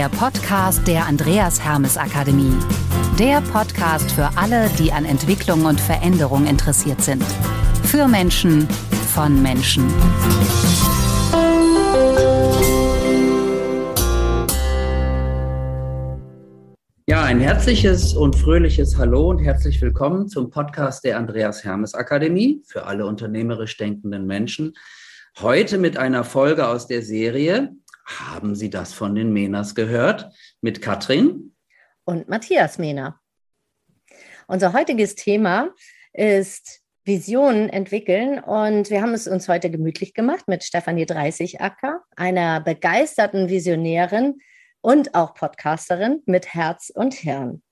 der Podcast der Andreas Hermes Akademie. Der Podcast für alle, die an Entwicklung und Veränderung interessiert sind. Für Menschen, von Menschen. Ja, ein herzliches und fröhliches Hallo und herzlich willkommen zum Podcast der Andreas Hermes Akademie für alle unternehmerisch denkenden Menschen. Heute mit einer Folge aus der Serie haben Sie das von den Menas gehört? Mit Katrin und Matthias Mehner. Unser heutiges Thema ist Visionen entwickeln und wir haben es uns heute gemütlich gemacht mit Stefanie Dreißigacker, einer begeisterten Visionärin und auch Podcasterin mit Herz und Hirn.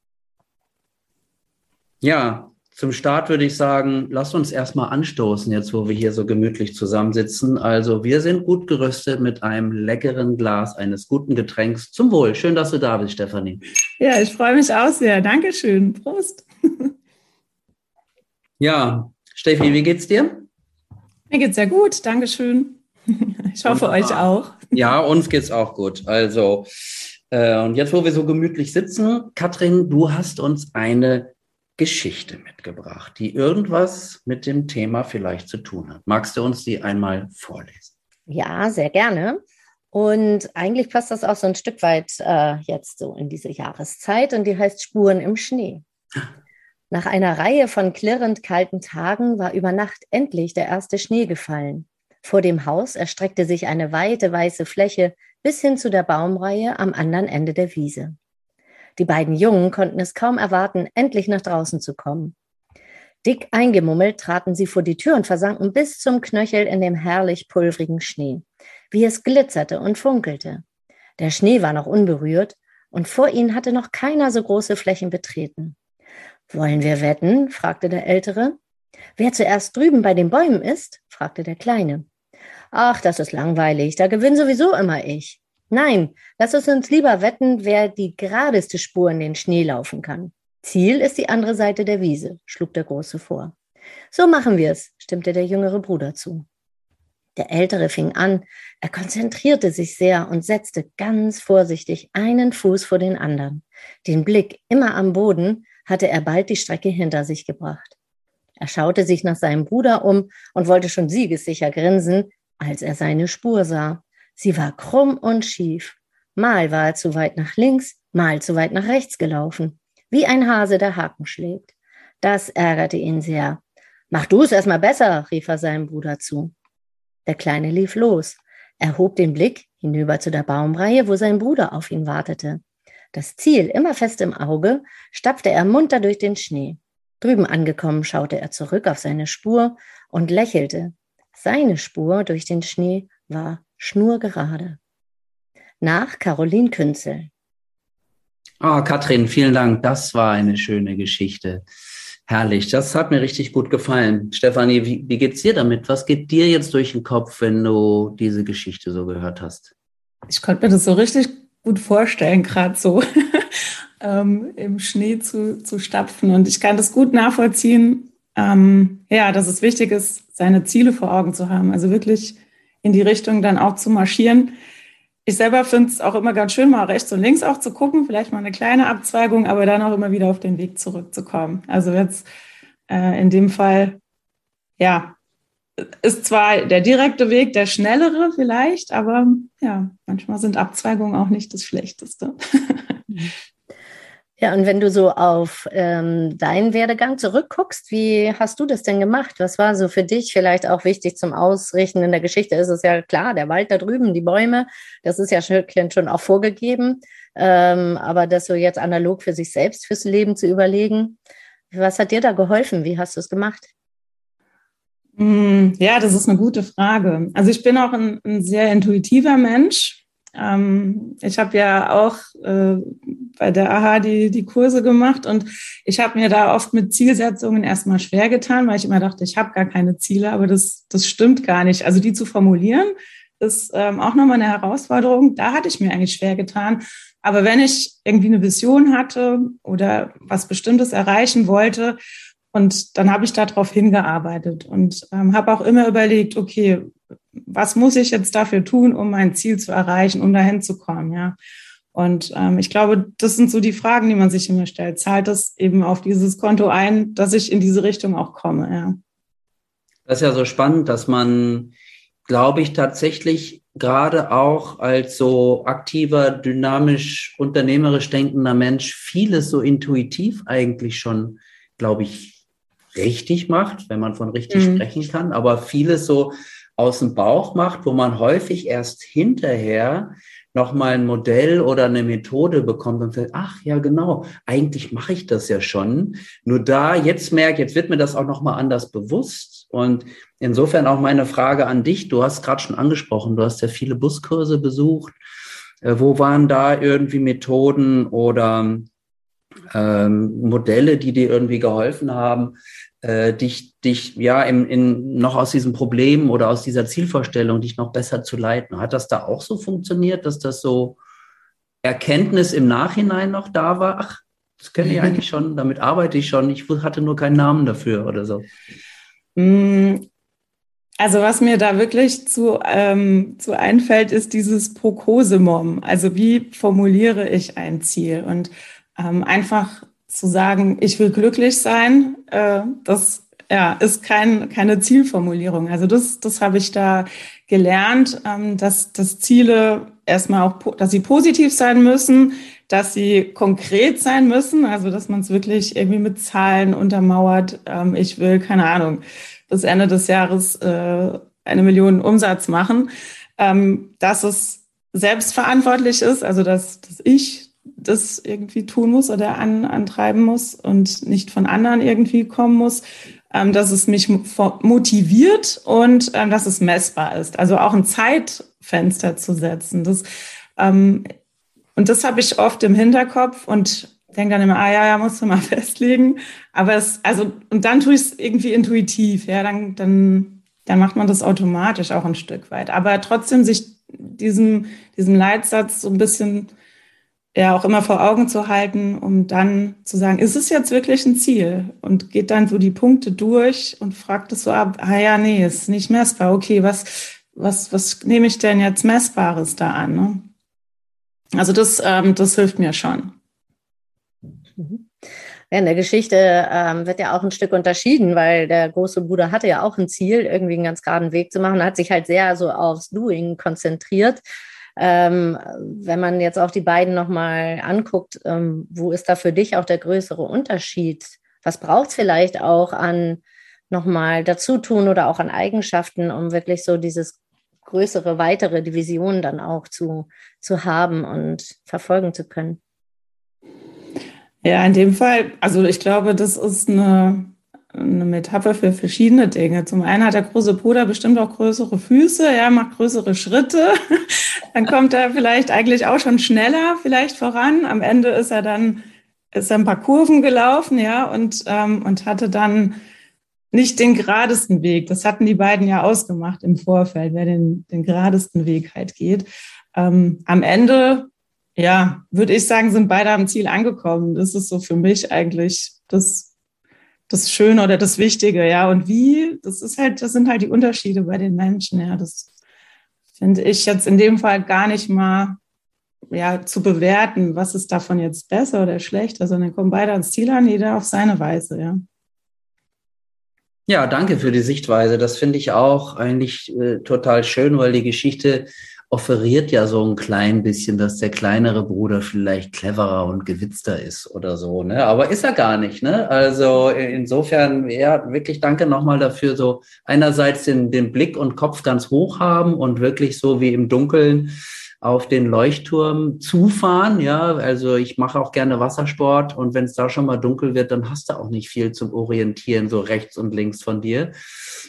Ja, zum Start würde ich sagen, lass uns erstmal anstoßen, jetzt wo wir hier so gemütlich zusammensitzen. Also wir sind gut gerüstet mit einem leckeren Glas eines guten Getränks. Zum Wohl. Schön, dass du da bist, Stefanie. Ja, ich freue mich auch sehr. Dankeschön. Prost. Ja, Steffi, wie geht's dir? Mir geht's sehr gut. Dankeschön. Ich hoffe und, euch auch. Ja, uns geht's auch gut. Also, äh, und jetzt, wo wir so gemütlich sitzen, Katrin, du hast uns eine Geschichte mitgebracht, die irgendwas mit dem Thema vielleicht zu tun hat. Magst du uns die einmal vorlesen? Ja, sehr gerne. Und eigentlich passt das auch so ein Stück weit äh, jetzt so in diese Jahreszeit und die heißt Spuren im Schnee. Nach einer Reihe von klirrend kalten Tagen war über Nacht endlich der erste Schnee gefallen. Vor dem Haus erstreckte sich eine weite weiße Fläche bis hin zu der Baumreihe am anderen Ende der Wiese. Die beiden Jungen konnten es kaum erwarten, endlich nach draußen zu kommen. Dick eingemummelt traten sie vor die Tür und versanken bis zum Knöchel in dem herrlich pulverigen Schnee, wie es glitzerte und funkelte. Der Schnee war noch unberührt und vor ihnen hatte noch keiner so große Flächen betreten. Wollen wir wetten? fragte der Ältere. Wer zuerst drüben bei den Bäumen ist? fragte der Kleine. Ach, das ist langweilig, da gewinne sowieso immer ich. Nein, lass uns uns lieber wetten, wer die geradeste Spur in den Schnee laufen kann. Ziel ist die andere Seite der Wiese, schlug der Große vor. So machen wir es, stimmte der jüngere Bruder zu. Der Ältere fing an, er konzentrierte sich sehr und setzte ganz vorsichtig einen Fuß vor den anderen. Den Blick immer am Boden hatte er bald die Strecke hinter sich gebracht. Er schaute sich nach seinem Bruder um und wollte schon siegessicher grinsen, als er seine Spur sah. Sie war krumm und schief. Mal war er zu weit nach links, mal zu weit nach rechts gelaufen, wie ein Hase, der Haken schlägt. Das ärgerte ihn sehr. Mach du es erstmal besser, rief er seinem Bruder zu. Der Kleine lief los. Er hob den Blick hinüber zu der Baumreihe, wo sein Bruder auf ihn wartete. Das Ziel immer fest im Auge, stapfte er munter durch den Schnee. Drüben angekommen schaute er zurück auf seine Spur und lächelte. Seine Spur durch den Schnee war schnurgerade. Nach Caroline Künzel. Oh, Katrin, vielen Dank. Das war eine schöne Geschichte. Herrlich. Das hat mir richtig gut gefallen. Stefanie, wie, wie geht's dir damit? Was geht dir jetzt durch den Kopf, wenn du diese Geschichte so gehört hast? Ich konnte mir das so richtig gut vorstellen, gerade so ähm, im Schnee zu, zu stapfen. Und ich kann das gut nachvollziehen, ähm, ja, dass es wichtig ist, seine Ziele vor Augen zu haben. Also wirklich in die Richtung dann auch zu marschieren. Ich selber finde es auch immer ganz schön, mal rechts und links auch zu gucken, vielleicht mal eine kleine Abzweigung, aber dann auch immer wieder auf den Weg zurückzukommen. Also jetzt äh, in dem Fall, ja, ist zwar der direkte Weg der schnellere vielleicht, aber ja, manchmal sind Abzweigungen auch nicht das Schlechteste. Ja, und wenn du so auf ähm, deinen Werdegang zurückguckst, wie hast du das denn gemacht? Was war so für dich vielleicht auch wichtig zum Ausrichten? In der Geschichte ist es ja klar, der Wald da drüben, die Bäume, das ist ja schon auch vorgegeben. Ähm, aber das so jetzt analog für sich selbst, fürs Leben zu überlegen, was hat dir da geholfen? Wie hast du es gemacht? Hm, ja, das ist eine gute Frage. Also ich bin auch ein, ein sehr intuitiver Mensch. Ähm, ich habe ja auch äh, bei der AHA die, die Kurse gemacht und ich habe mir da oft mit Zielsetzungen erstmal schwer getan, weil ich immer dachte, ich habe gar keine Ziele, aber das, das stimmt gar nicht. Also die zu formulieren, ist ähm, auch nochmal eine Herausforderung. Da hatte ich mir eigentlich schwer getan. Aber wenn ich irgendwie eine Vision hatte oder was Bestimmtes erreichen wollte, und dann habe ich darauf hingearbeitet und ähm, habe auch immer überlegt, okay, was muss ich jetzt dafür tun, um mein Ziel zu erreichen, um dahin zu kommen, ja. Und ähm, ich glaube, das sind so die Fragen, die man sich immer stellt. Zahlt das eben auf dieses Konto ein, dass ich in diese Richtung auch komme? Ja. Das ist ja so spannend, dass man, glaube ich, tatsächlich gerade auch als so aktiver, dynamisch, unternehmerisch denkender Mensch vieles so intuitiv eigentlich schon, glaube ich, richtig macht, wenn man von richtig mhm. sprechen kann, aber vieles so aus dem Bauch macht, wo man häufig erst hinterher nochmal ein Modell oder eine Methode bekommt und sagt, ach ja, genau, eigentlich mache ich das ja schon. Nur da jetzt merke, jetzt wird mir das auch nochmal anders bewusst. Und insofern auch meine Frage an dich. Du hast gerade schon angesprochen, du hast ja viele Buskurse besucht. Äh, wo waren da irgendwie Methoden oder ähm, Modelle, die dir irgendwie geholfen haben, äh, dich, dich ja im, in, noch aus diesem Problem oder aus dieser Zielvorstellung dich noch besser zu leiten. Hat das da auch so funktioniert, dass das so Erkenntnis im Nachhinein noch da war? Ach, das kenne ich eigentlich schon, damit arbeite ich schon. Ich hatte nur keinen Namen dafür oder so. Mm, also was mir da wirklich zu, ähm, zu einfällt, ist dieses Prokosemom. Also wie formuliere ich ein Ziel? Und ähm, einfach zu sagen, ich will glücklich sein, äh, das ja, ist kein, keine Zielformulierung. Also das, das habe ich da gelernt, ähm, dass, dass Ziele erstmal auch, dass sie positiv sein müssen, dass sie konkret sein müssen, also dass man es wirklich irgendwie mit Zahlen untermauert. Ähm, ich will, keine Ahnung, bis Ende des Jahres äh, eine Million Umsatz machen, ähm, dass es selbstverantwortlich ist, also dass, dass ich das irgendwie tun muss oder an, antreiben muss und nicht von anderen irgendwie kommen muss, ähm, dass es mich motiviert und ähm, dass es messbar ist. Also auch ein Zeitfenster zu setzen. Das, ähm, und das habe ich oft im Hinterkopf und denke dann immer, ah ja, ja, musst du mal festlegen. Aber es, also, und dann tue ich es irgendwie intuitiv, ja, dann, dann, dann macht man das automatisch auch ein Stück weit. Aber trotzdem sich diesem, diesem Leitsatz so ein bisschen ja auch immer vor Augen zu halten, um dann zu sagen, ist es jetzt wirklich ein Ziel? Und geht dann so die Punkte durch und fragt es so ab, ah ja, nee, ist nicht messbar. Okay, was, was, was nehme ich denn jetzt Messbares da an? Ne? Also das, ähm, das hilft mir schon. Mhm. Ja, in der Geschichte ähm, wird ja auch ein Stück unterschieden, weil der große Bruder hatte ja auch ein Ziel, irgendwie einen ganz geraden Weg zu machen, hat sich halt sehr so aufs Doing konzentriert. Ähm, wenn man jetzt auch die beiden nochmal anguckt, ähm, wo ist da für dich auch der größere Unterschied? Was braucht es vielleicht auch an nochmal Dazutun oder auch an Eigenschaften, um wirklich so dieses größere, weitere Division dann auch zu, zu haben und verfolgen zu können? Ja, in dem Fall, also ich glaube, das ist eine eine Metapher für verschiedene Dinge. Zum einen hat der große Bruder bestimmt auch größere Füße, er macht größere Schritte. Dann kommt er vielleicht eigentlich auch schon schneller vielleicht voran. Am Ende ist er dann ist ein paar Kurven gelaufen, ja, und ähm, und hatte dann nicht den geradesten Weg. Das hatten die beiden ja ausgemacht im Vorfeld, wer den den geradesten Weg halt geht. Ähm, am Ende, ja, würde ich sagen, sind beide am Ziel angekommen. Das ist so für mich eigentlich das das Schöne oder das Wichtige, ja. Und wie, das ist halt, das sind halt die Unterschiede bei den Menschen, ja. Das finde ich jetzt in dem Fall gar nicht mal ja, zu bewerten, was ist davon jetzt besser oder schlechter, sondern kommen beide ans Ziel an, jeder auf seine Weise, ja. Ja, danke für die Sichtweise. Das finde ich auch eigentlich äh, total schön, weil die Geschichte offeriert ja so ein klein bisschen, dass der kleinere Bruder vielleicht cleverer und gewitzter ist oder so, ne? Aber ist er gar nicht, ne? Also insofern, ja, wirklich danke nochmal dafür, so einerseits den, den Blick und Kopf ganz hoch haben und wirklich so wie im Dunkeln auf den Leuchtturm zufahren. Ja, also ich mache auch gerne Wassersport und wenn es da schon mal dunkel wird, dann hast du auch nicht viel zum Orientieren, so rechts und links von dir.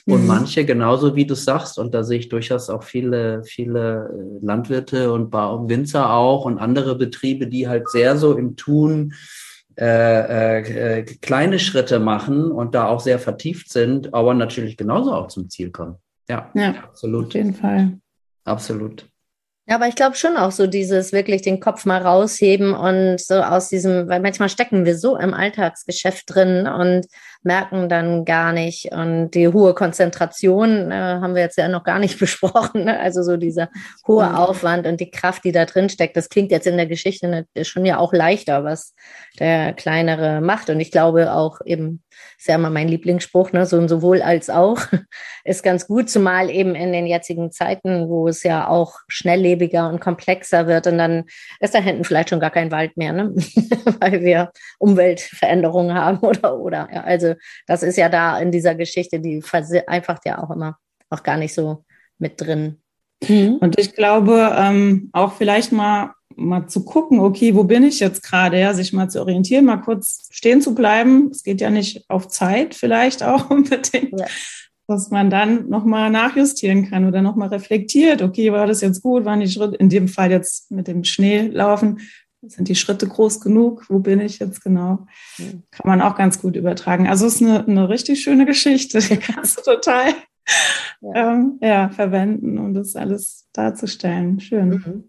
Und mhm. manche, genauso wie du sagst, und da sehe ich durchaus auch viele, viele äh, Landwirte und Winzer auch und andere Betriebe, die halt sehr so im Tun äh, äh, kleine Schritte machen und da auch sehr vertieft sind, aber natürlich genauso auch zum Ziel kommen. Ja, ja absolut. Auf jeden Fall. Absolut. Ja, aber ich glaube schon auch so dieses wirklich den Kopf mal rausheben und so aus diesem, weil manchmal stecken wir so im Alltagsgeschäft drin und merken dann gar nicht. Und die hohe Konzentration äh, haben wir jetzt ja noch gar nicht besprochen. Ne? Also so dieser hohe mhm. Aufwand und die Kraft, die da drin steckt. Das klingt jetzt in der Geschichte schon ja auch leichter, was der Kleinere macht. Und ich glaube auch eben, ist ja immer mein Lieblingsspruch, ne? so und sowohl als auch ist ganz gut, zumal eben in den jetzigen Zeiten, wo es ja auch schnelllebiger und komplexer wird und dann ist da hinten vielleicht schon gar kein Wald mehr, ne? weil wir Umweltveränderungen haben oder oder. Ja, also das ist ja da in dieser Geschichte, die vereinfacht ja auch immer auch gar nicht so mit drin. Mhm. Und ich glaube, ähm, auch vielleicht mal mal zu gucken, okay, wo bin ich jetzt gerade, ja, sich mal zu orientieren, mal kurz stehen zu bleiben. Es geht ja nicht auf Zeit vielleicht auch unbedingt, ja. dass man dann nochmal nachjustieren kann oder nochmal reflektiert, okay, war das jetzt gut, waren die Schritte, in dem Fall jetzt mit dem Schnee laufen, sind die Schritte groß genug? Wo bin ich jetzt genau? Kann man auch ganz gut übertragen. Also es ist eine, eine richtig schöne Geschichte. Die kannst du total ja. Ähm, ja verwenden, um das alles darzustellen. Schön. Mhm.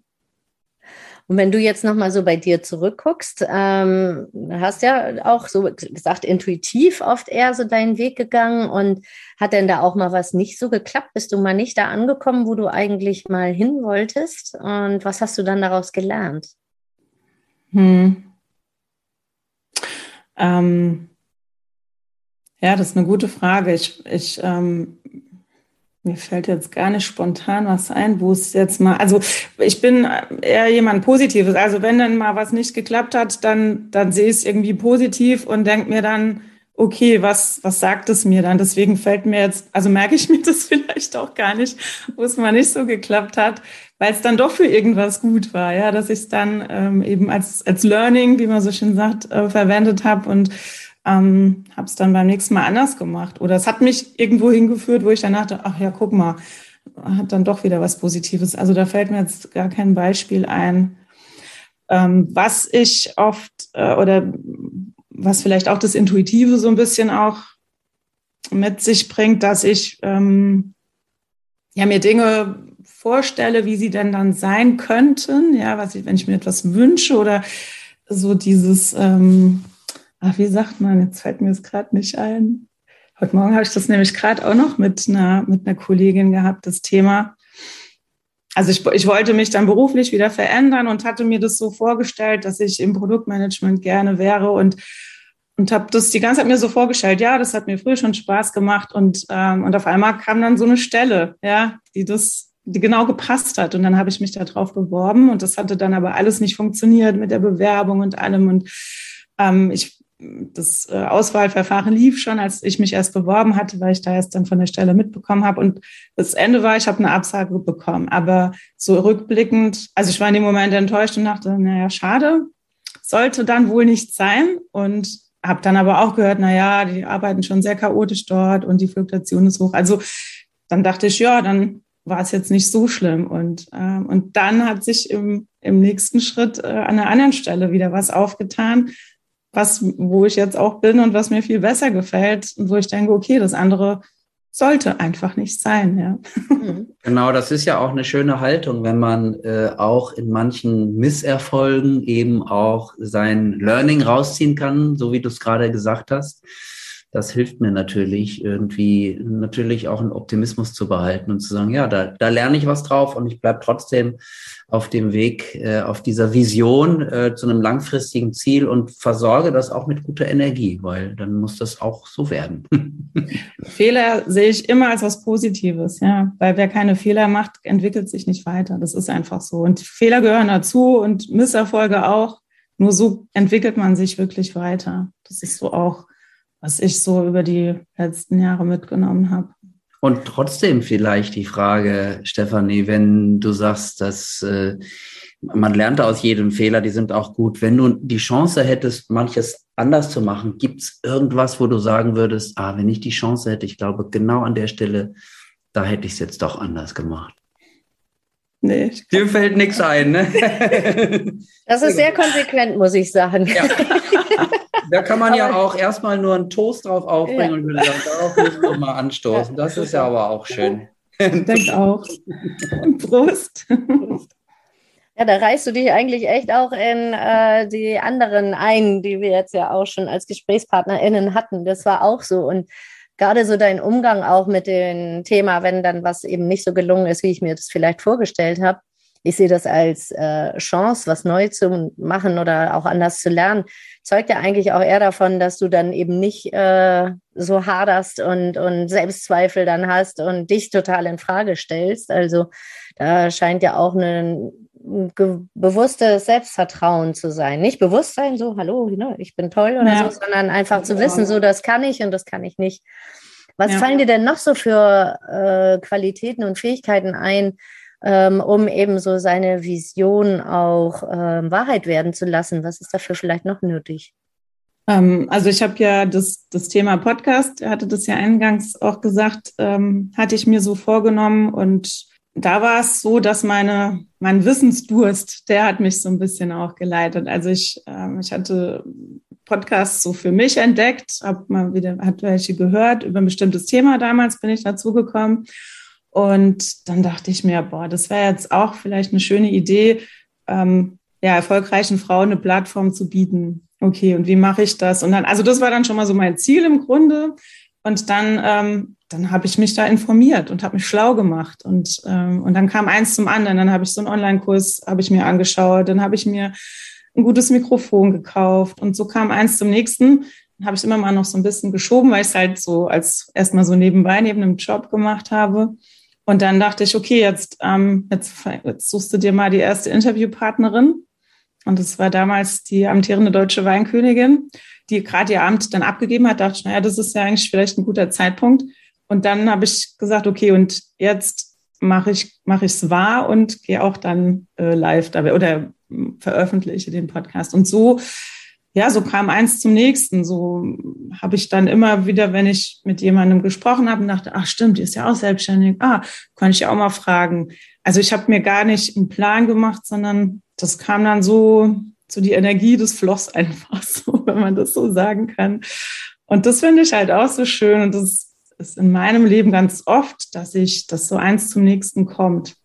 Und wenn du jetzt nochmal so bei dir zurückguckst, ähm, hast ja auch so gesagt, intuitiv oft eher so deinen Weg gegangen und hat denn da auch mal was nicht so geklappt? Bist du mal nicht da angekommen, wo du eigentlich mal hin wolltest? Und was hast du dann daraus gelernt? Hm. Ähm, ja, das ist eine gute Frage. Ich, ich ähm, mir fällt jetzt gar nicht spontan was ein, wo es jetzt mal, also ich bin eher jemand Positives. Also wenn dann mal was nicht geklappt hat, dann, dann sehe ich es irgendwie positiv und denke mir dann, okay, was, was sagt es mir dann? Deswegen fällt mir jetzt, also merke ich mir das vielleicht auch gar nicht, wo es mal nicht so geklappt hat, weil es dann doch für irgendwas gut war, ja, dass ich es dann ähm, eben als, als Learning, wie man so schön sagt, äh, verwendet habe und ähm, habe es dann beim nächsten Mal anders gemacht. Oder es hat mich irgendwo hingeführt, wo ich dann dachte, ach ja, guck mal, hat dann doch wieder was Positives. Also da fällt mir jetzt gar kein Beispiel ein. Ähm, was ich oft äh, oder was vielleicht auch das Intuitive so ein bisschen auch mit sich bringt, dass ich ähm, ja, mir Dinge vorstelle, wie sie denn dann sein könnten, ja, was ich, wenn ich mir etwas wünsche oder so dieses, ähm, ach, wie sagt man, jetzt fällt mir es gerade nicht ein. Heute Morgen habe ich das nämlich gerade auch noch mit einer, mit einer Kollegin gehabt, das Thema. Also ich, ich wollte mich dann beruflich wieder verändern und hatte mir das so vorgestellt, dass ich im Produktmanagement gerne wäre und und habe das die ganze Zeit mir so vorgestellt, ja, das hat mir früher schon Spaß gemacht und ähm, und auf einmal kam dann so eine Stelle, ja, die das die genau gepasst hat und dann habe ich mich da drauf beworben und das hatte dann aber alles nicht funktioniert mit der Bewerbung und allem und ähm, ich das äh, Auswahlverfahren lief schon, als ich mich erst beworben hatte, weil ich da erst dann von der Stelle mitbekommen habe. Und das Ende war, ich habe eine Absage bekommen. Aber so rückblickend, also ich war in dem Moment enttäuscht und dachte, naja, schade, sollte dann wohl nicht sein. Und habe dann aber auch gehört, naja, die arbeiten schon sehr chaotisch dort und die Fluktuation ist hoch. Also dann dachte ich, ja, dann war es jetzt nicht so schlimm. Und, äh, und dann hat sich im, im nächsten Schritt äh, an einer anderen Stelle wieder was aufgetan, was, wo ich jetzt auch bin und was mir viel besser gefällt und wo ich denke, okay, das andere sollte einfach nicht sein. Ja. Mhm. Genau, das ist ja auch eine schöne Haltung, wenn man äh, auch in manchen Misserfolgen eben auch sein Learning rausziehen kann, so wie du es gerade gesagt hast das hilft mir natürlich irgendwie, natürlich auch einen Optimismus zu behalten und zu sagen, ja, da, da lerne ich was drauf und ich bleibe trotzdem auf dem Weg, äh, auf dieser Vision äh, zu einem langfristigen Ziel und versorge das auch mit guter Energie, weil dann muss das auch so werden. Fehler sehe ich immer als was Positives, ja, weil wer keine Fehler macht, entwickelt sich nicht weiter. Das ist einfach so. Und Fehler gehören dazu und Misserfolge auch. Nur so entwickelt man sich wirklich weiter. Das ist so auch was ich so über die letzten Jahre mitgenommen habe. Und trotzdem vielleicht die Frage, Stefanie, wenn du sagst, dass äh, man lernt aus jedem Fehler, die sind auch gut. Wenn du die Chance hättest, manches anders zu machen, gibt es irgendwas, wo du sagen würdest, ah, wenn ich die Chance hätte, ich glaube, genau an der Stelle, da hätte ich es jetzt doch anders gemacht. Nee. Dir fällt nichts ein, ne? Das ist sehr konsequent, muss ich sagen. Ja. Da kann man ja auch erstmal nur einen Toast drauf aufbringen ja. und würde sagen, darauf müssen wir mal anstoßen. Das ist ja aber auch schön. Ich denke auch. Prost. Ja, da reißt du dich eigentlich echt auch in äh, die anderen ein, die wir jetzt ja auch schon als GesprächspartnerInnen hatten. Das war auch so. Und gerade so dein Umgang auch mit dem Thema, wenn dann was eben nicht so gelungen ist, wie ich mir das vielleicht vorgestellt habe. Ich sehe das als äh, Chance, was neu zu machen oder auch anders zu lernen. Zeugt ja eigentlich auch eher davon, dass du dann eben nicht äh, so haderst und, und Selbstzweifel dann hast und dich total in Frage stellst. Also da scheint ja auch ein bewusstes Selbstvertrauen zu sein. Nicht Bewusstsein, so, hallo, ne, ich bin toll oder ja. so, sondern einfach zu wissen, so, das kann ich und das kann ich nicht. Was ja. fallen dir denn noch so für äh, Qualitäten und Fähigkeiten ein, ähm, um eben so seine Vision auch ähm, Wahrheit werden zu lassen? Was ist dafür vielleicht noch nötig? Ähm, also ich habe ja das, das Thema Podcast, hatte das ja eingangs auch gesagt, ähm, hatte ich mir so vorgenommen und da war es so, dass meine, mein Wissensdurst, der hat mich so ein bisschen auch geleitet. Also ich, ähm, ich hatte Podcasts so für mich entdeckt, habe mal wieder, hat welche gehört, über ein bestimmtes Thema damals bin ich dazugekommen. Und dann dachte ich mir, boah, das wäre jetzt auch vielleicht eine schöne Idee, ähm, ja, erfolgreichen Frauen eine Plattform zu bieten. Okay, und wie mache ich das? Und dann, also das war dann schon mal so mein Ziel im Grunde. Und dann, ähm, dann habe ich mich da informiert und habe mich schlau gemacht. Und, ähm, und dann kam eins zum anderen. Dann habe ich so einen Online-Kurs, habe ich mir angeschaut. Dann habe ich mir ein gutes Mikrofon gekauft. Und so kam eins zum nächsten. Dann habe ich immer mal noch so ein bisschen geschoben, weil ich es halt so als erstmal so nebenbei, neben einem Job gemacht habe. Und dann dachte ich, okay, jetzt, ähm, jetzt, jetzt suchst du dir mal die erste Interviewpartnerin. Und das war damals die amtierende deutsche Weinkönigin die gerade ihr Amt dann abgegeben hat, dachte ich, naja, das ist ja eigentlich vielleicht ein guter Zeitpunkt. Und dann habe ich gesagt, okay, und jetzt mache ich mache ich es wahr und gehe auch dann äh, live dabei oder veröffentliche den Podcast. Und so, ja, so kam eins zum nächsten. So habe ich dann immer wieder, wenn ich mit jemandem gesprochen habe, dachte, ach stimmt, die ist ja auch selbstständig. Ah, kann ich ja auch mal fragen. Also ich habe mir gar nicht einen Plan gemacht, sondern das kam dann so so die Energie des floss einfach so, wenn man das so sagen kann. Und das finde ich halt auch so schön und das ist in meinem Leben ganz oft, dass ich, dass so eins zum nächsten kommt.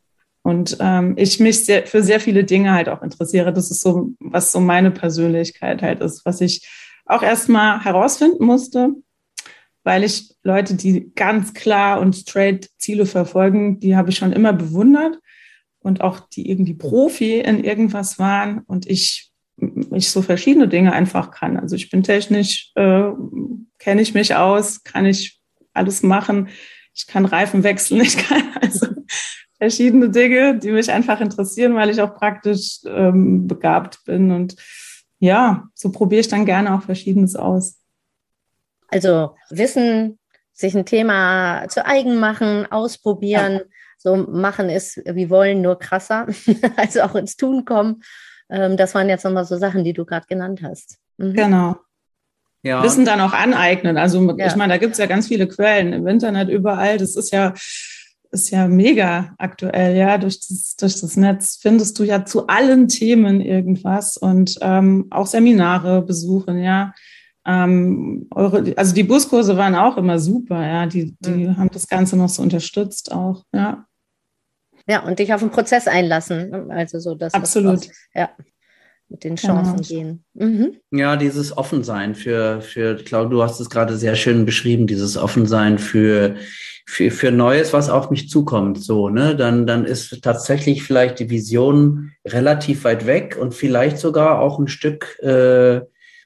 Und ähm, ich mich sehr, für sehr viele Dinge halt auch interessiere. Das ist so, was so meine Persönlichkeit halt ist, was ich auch erstmal herausfinden musste, weil ich Leute, die ganz klar und straight Ziele verfolgen, die habe ich schon immer bewundert und auch die irgendwie Profi in irgendwas waren. Und ich ich so verschiedene Dinge einfach kann. Also ich bin technisch, äh, kenne ich mich aus, kann ich alles machen. Ich kann Reifen wechseln, ich kann also verschiedene Dinge, die mich einfach interessieren, weil ich auch praktisch ähm, begabt bin. Und ja, so probiere ich dann gerne auch Verschiedenes aus. Also Wissen, sich ein Thema zu eigen machen, ausprobieren. Ja. So machen ist, wie wollen, nur krasser. also auch ins Tun kommen. Ähm, das waren jetzt nochmal so Sachen, die du gerade genannt hast. Mhm. Genau. Ja. Wissen dann auch aneignen. Also ja. ich meine, da gibt es ja ganz viele Quellen im Internet überall. Das ist ja, ist ja mega aktuell, ja. Durch das, durch das Netz findest du ja zu allen Themen irgendwas und ähm, auch Seminare besuchen, ja. Ähm, eure, also die Buskurse waren auch immer super, ja. Die, die mhm. haben das Ganze noch so unterstützt auch, ja. Ja, und dich auf den Prozess einlassen. Ne? Also so das. Absolut. ja, mit den Chancen genau. gehen. Mhm. Ja, dieses Offensein für, für, Claudia, du hast es gerade sehr schön beschrieben, dieses Offensein für, für, für Neues, was auf mich zukommt, so, ne, dann, dann ist tatsächlich vielleicht die Vision relativ weit weg und vielleicht sogar auch ein Stück äh,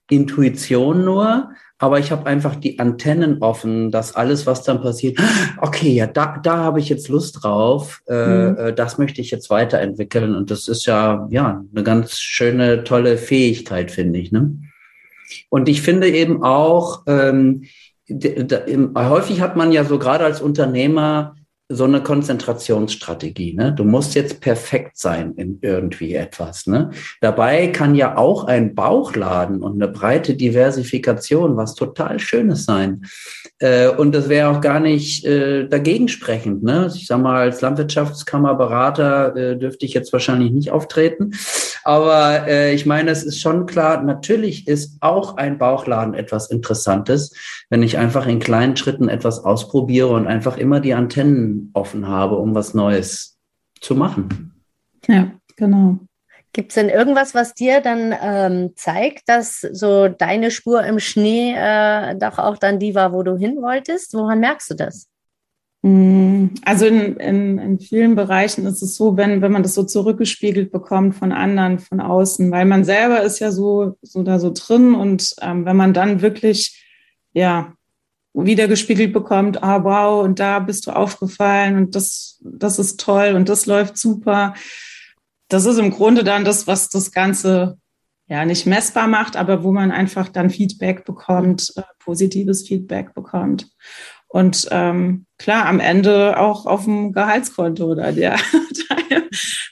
Intuition nur, aber ich habe einfach die Antennen offen, dass alles, was dann passiert, okay, ja, da, da habe ich jetzt Lust drauf, äh, mhm. Äh, das möchte ich jetzt weiterentwickeln. Und das ist ja, ja, eine ganz schöne, tolle Fähigkeit, finde ich. Ne? Und ich finde eben auch, ähm, häufig hat man ja so gerade als Unternehmer so eine Konzentrationsstrategie. Ne? Du musst jetzt perfekt sein in irgendwie etwas. Ne? Dabei kann ja auch ein Bauchladen und eine breite Diversifikation was total Schönes sein. Äh, und das wäre auch gar nicht äh, dagegen sprechend. Ne? Ich sage mal, als Landwirtschaftskammerberater äh, dürfte ich jetzt wahrscheinlich nicht auftreten. Aber äh, ich meine, es ist schon klar, natürlich ist auch ein Bauchladen etwas Interessantes, wenn ich einfach in kleinen Schritten etwas ausprobiere und einfach immer die Antennen offen habe, um was Neues zu machen. Ja, genau. Gibt es denn irgendwas, was dir dann ähm, zeigt, dass so deine Spur im Schnee äh, doch auch dann die war, wo du hin wolltest? Woran merkst du das? Mm, also in, in, in vielen Bereichen ist es so, wenn, wenn man das so zurückgespiegelt bekommt von anderen, von außen, weil man selber ist ja so, so da so drin und ähm, wenn man dann wirklich, ja, wiedergespiegelt bekommt, ah wow, und da bist du aufgefallen und das, das ist toll und das läuft super, das ist im Grunde dann das, was das Ganze ja nicht messbar macht, aber wo man einfach dann Feedback bekommt, äh, positives Feedback bekommt. Und ähm, klar, am Ende auch auf dem Gehaltskonto oder der Teil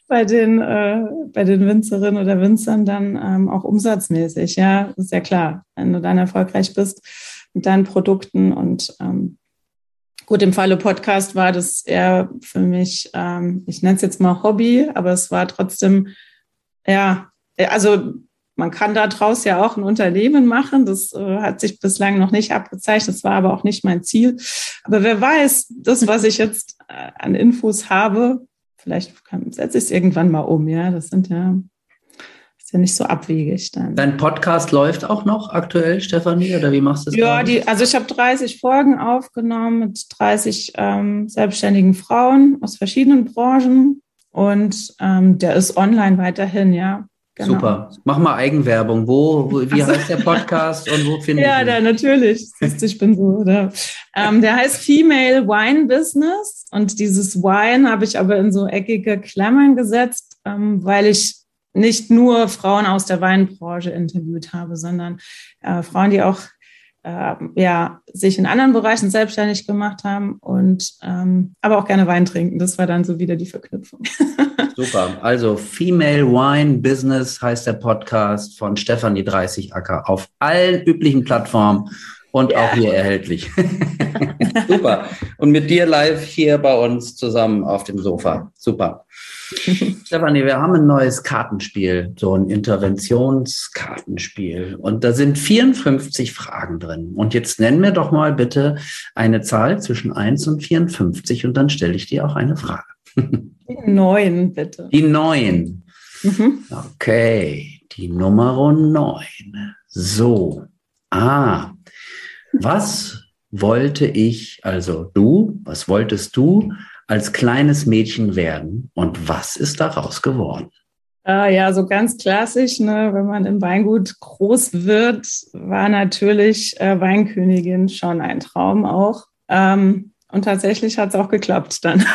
bei den, äh, bei den Winzerinnen oder Winzern dann ähm, auch umsatzmäßig. Ja, ist ja klar, wenn du dann erfolgreich bist mit deinen Produkten und ähm, Gut, im Falle Podcast war das eher für mich, ähm, ich nenne es jetzt mal Hobby, aber es war trotzdem, ja, also man kann daraus ja auch ein Unternehmen machen. Das äh, hat sich bislang noch nicht abgezeichnet. Das war aber auch nicht mein Ziel. Aber wer weiß, das, was ich jetzt äh, an Infos habe, vielleicht setze ich es irgendwann mal um. Ja, das sind ja ist ja nicht so abwegig dann. Dein Podcast läuft auch noch aktuell, Stefanie, oder wie machst du das? Ja, die, also ich habe 30 Folgen aufgenommen mit 30 ähm, selbstständigen Frauen aus verschiedenen Branchen und ähm, der ist online weiterhin, ja. Genau. Super. Mach mal Eigenwerbung. Wo, wo wie also, heißt der Podcast und wo finde ja, ich ihn? Ja, natürlich. Siehst, ich bin so, oder? Ähm, der heißt Female Wine Business und dieses Wine habe ich aber in so eckige Klammern gesetzt, ähm, weil ich nicht nur Frauen aus der Weinbranche interviewt habe, sondern äh, Frauen, die auch äh, ja, sich in anderen Bereichen selbstständig gemacht haben und ähm, aber auch gerne Wein trinken. Das war dann so wieder die Verknüpfung. Super. Also Female Wine Business heißt der Podcast von Stefanie 30 Acker auf allen üblichen Plattformen und ja. auch hier erhältlich. Super. Und mit dir live hier bei uns zusammen auf dem Sofa. Super. Stefanie, wir haben ein neues Kartenspiel, so ein Interventionskartenspiel. Und da sind 54 Fragen drin. Und jetzt nenn mir doch mal bitte eine Zahl zwischen 1 und 54 und dann stelle ich dir auch eine Frage. Die 9, bitte. Die 9. Mhm. Okay, die Nummer 9. So. Ah, was wollte ich, also du, was wolltest du als kleines Mädchen werden und was ist daraus geworden? Ah, ja, so ganz klassisch, ne, wenn man im Weingut groß wird, war natürlich äh, Weinkönigin schon ein Traum auch. Ähm, und tatsächlich hat es auch geklappt dann.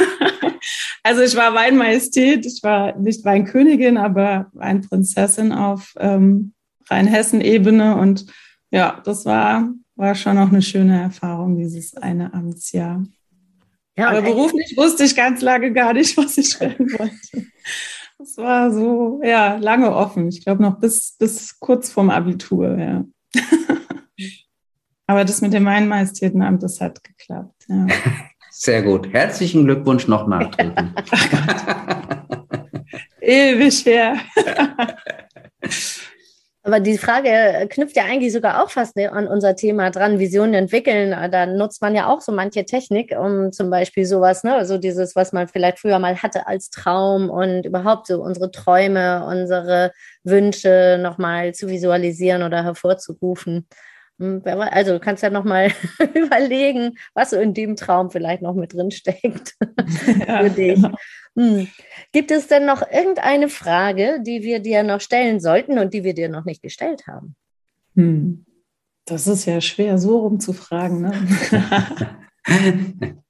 also ich war Weinmajestät, ich war nicht Weinkönigin, aber Weinprinzessin auf ähm, Rheinhessen-Ebene. Und ja, das war, war schon auch eine schöne Erfahrung, dieses eine Amtsjahr. Ja, Aber beruflich wusste ich ganz lange gar nicht, was ich werden wollte. Das war so, ja, lange offen. Ich glaube noch bis, bis kurz vorm Abitur, ja. Aber das mit dem Weinmeistertenamt, das hat geklappt. Ja. Sehr gut. Herzlichen Glückwunsch noch nachträglich. Ewig her. Aber die Frage knüpft ja eigentlich sogar auch fast ne, an unser Thema dran, Visionen entwickeln. Da nutzt man ja auch so manche Technik, um zum Beispiel sowas, ne, so dieses, was man vielleicht früher mal hatte als Traum und überhaupt so unsere Träume, unsere Wünsche nochmal zu visualisieren oder hervorzurufen. Hm, also du kannst ja nochmal überlegen, was so in dem Traum vielleicht noch mit drin steckt ja, für dich. Genau. Hm. Gibt es denn noch irgendeine Frage, die wir dir noch stellen sollten und die wir dir noch nicht gestellt haben? Hm. Das ist ja schwer, so rumzufragen. Ne?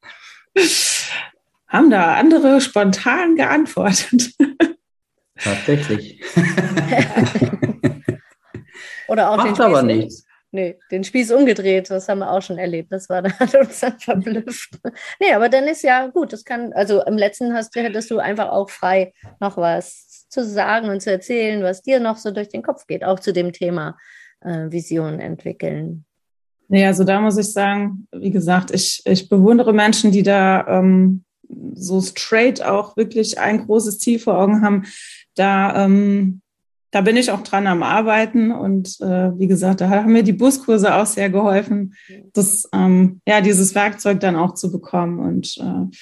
Haben da andere spontan geantwortet? Tatsächlich. Oder auch Macht aber nichts. Nee, den Spieß umgedreht, das haben wir auch schon erlebt. Das war, hat uns dann verblüfft. Nee, aber dann ist ja gut, das kann, also im letzten hast, hättest du einfach auch frei noch was zu sagen und zu erzählen, was dir noch so durch den Kopf geht, auch zu dem Thema äh, Vision entwickeln. Nee, also da muss ich sagen, wie gesagt, ich, ich bewundere Menschen, die da ähm, so straight auch wirklich ein großes Ziel vor Augen haben. Da ähm, da bin ich auch dran am Arbeiten und äh, wie gesagt, da haben mir die Buskurse auch sehr geholfen, das, ähm, ja, dieses Werkzeug dann auch zu bekommen. Und äh,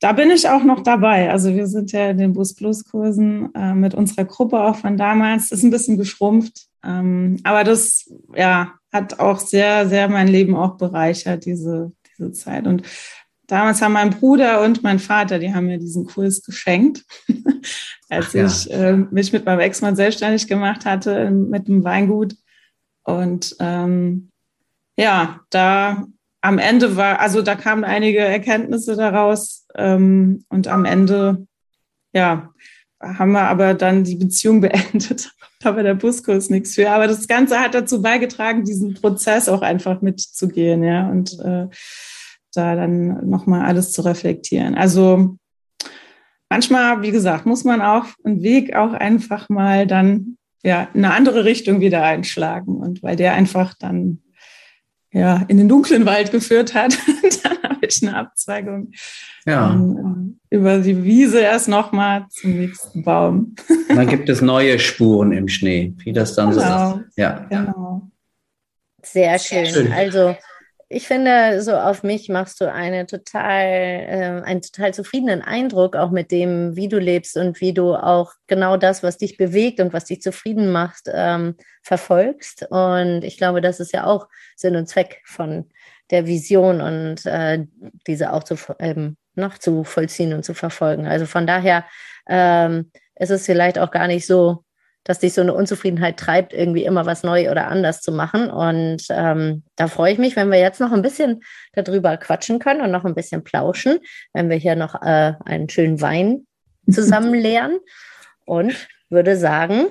da bin ich auch noch dabei. Also wir sind ja in den Bus Plus Kursen äh, mit unserer Gruppe auch von damals. Ist ein bisschen geschrumpft, ähm, aber das ja hat auch sehr, sehr mein Leben auch bereichert diese diese Zeit. Und damals haben mein Bruder und mein Vater, die haben mir diesen Kurs geschenkt, als ja. ich äh, mich mit meinem Ex-Mann selbstständig gemacht hatte mit dem Weingut. Und ähm, ja, da am Ende war, also da kamen einige Erkenntnisse daraus ähm, und am Ende, ja, haben wir aber dann die Beziehung beendet. Da war der Buskurs nichts für. Aber das Ganze hat dazu beigetragen, diesen Prozess auch einfach mitzugehen, ja, und äh, da dann nochmal alles zu reflektieren. Also manchmal, wie gesagt, muss man auch einen Weg auch einfach mal dann ja in eine andere Richtung wieder einschlagen und weil der einfach dann ja, in den dunklen Wald geführt hat. dann habe ich eine Abzweigung ja. ähm, über die Wiese erst nochmal zum nächsten Baum. dann gibt es neue Spuren im Schnee, wie das dann genau. so ist. Ja, genau. Sehr schön. Sehr schön. Also ich finde, so auf mich machst du eine total, äh, einen total zufriedenen Eindruck, auch mit dem, wie du lebst und wie du auch genau das, was dich bewegt und was dich zufrieden macht, ähm, verfolgst. Und ich glaube, das ist ja auch Sinn und Zweck von der Vision und äh, diese auch zu, ähm, noch zu vollziehen und zu verfolgen. Also von daher ähm, ist es vielleicht auch gar nicht so dass dich so eine Unzufriedenheit treibt, irgendwie immer was neu oder anders zu machen. Und ähm, da freue ich mich, wenn wir jetzt noch ein bisschen darüber quatschen können und noch ein bisschen plauschen, wenn wir hier noch äh, einen schönen Wein zusammen leeren. Und würde sagen,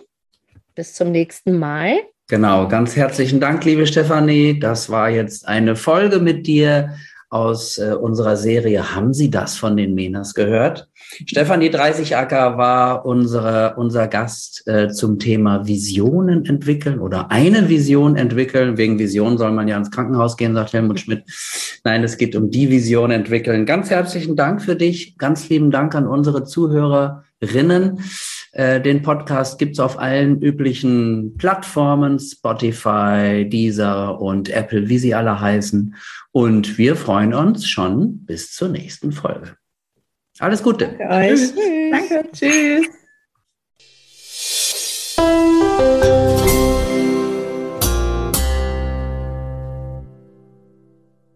bis zum nächsten Mal. Genau, ganz herzlichen Dank, liebe Stefanie. Das war jetzt eine Folge mit dir aus äh, unserer Serie Haben Sie das von den Menas gehört? Stefanie 30 Acker war unsere, unser Gast äh, zum Thema Visionen entwickeln oder eine Vision entwickeln. Wegen Vision soll man ja ins Krankenhaus gehen, sagt Helmut Schmidt. Nein, es geht um die Vision entwickeln. Ganz herzlichen Dank für dich. Ganz lieben Dank an unsere Zuhörerinnen. Äh, den Podcast gibt's auf allen üblichen Plattformen, Spotify, Deezer und Apple, wie sie alle heißen. Und wir freuen uns schon bis zur nächsten Folge. Alles Gute. Danke euch. Tschüss. Danke. Tschüss.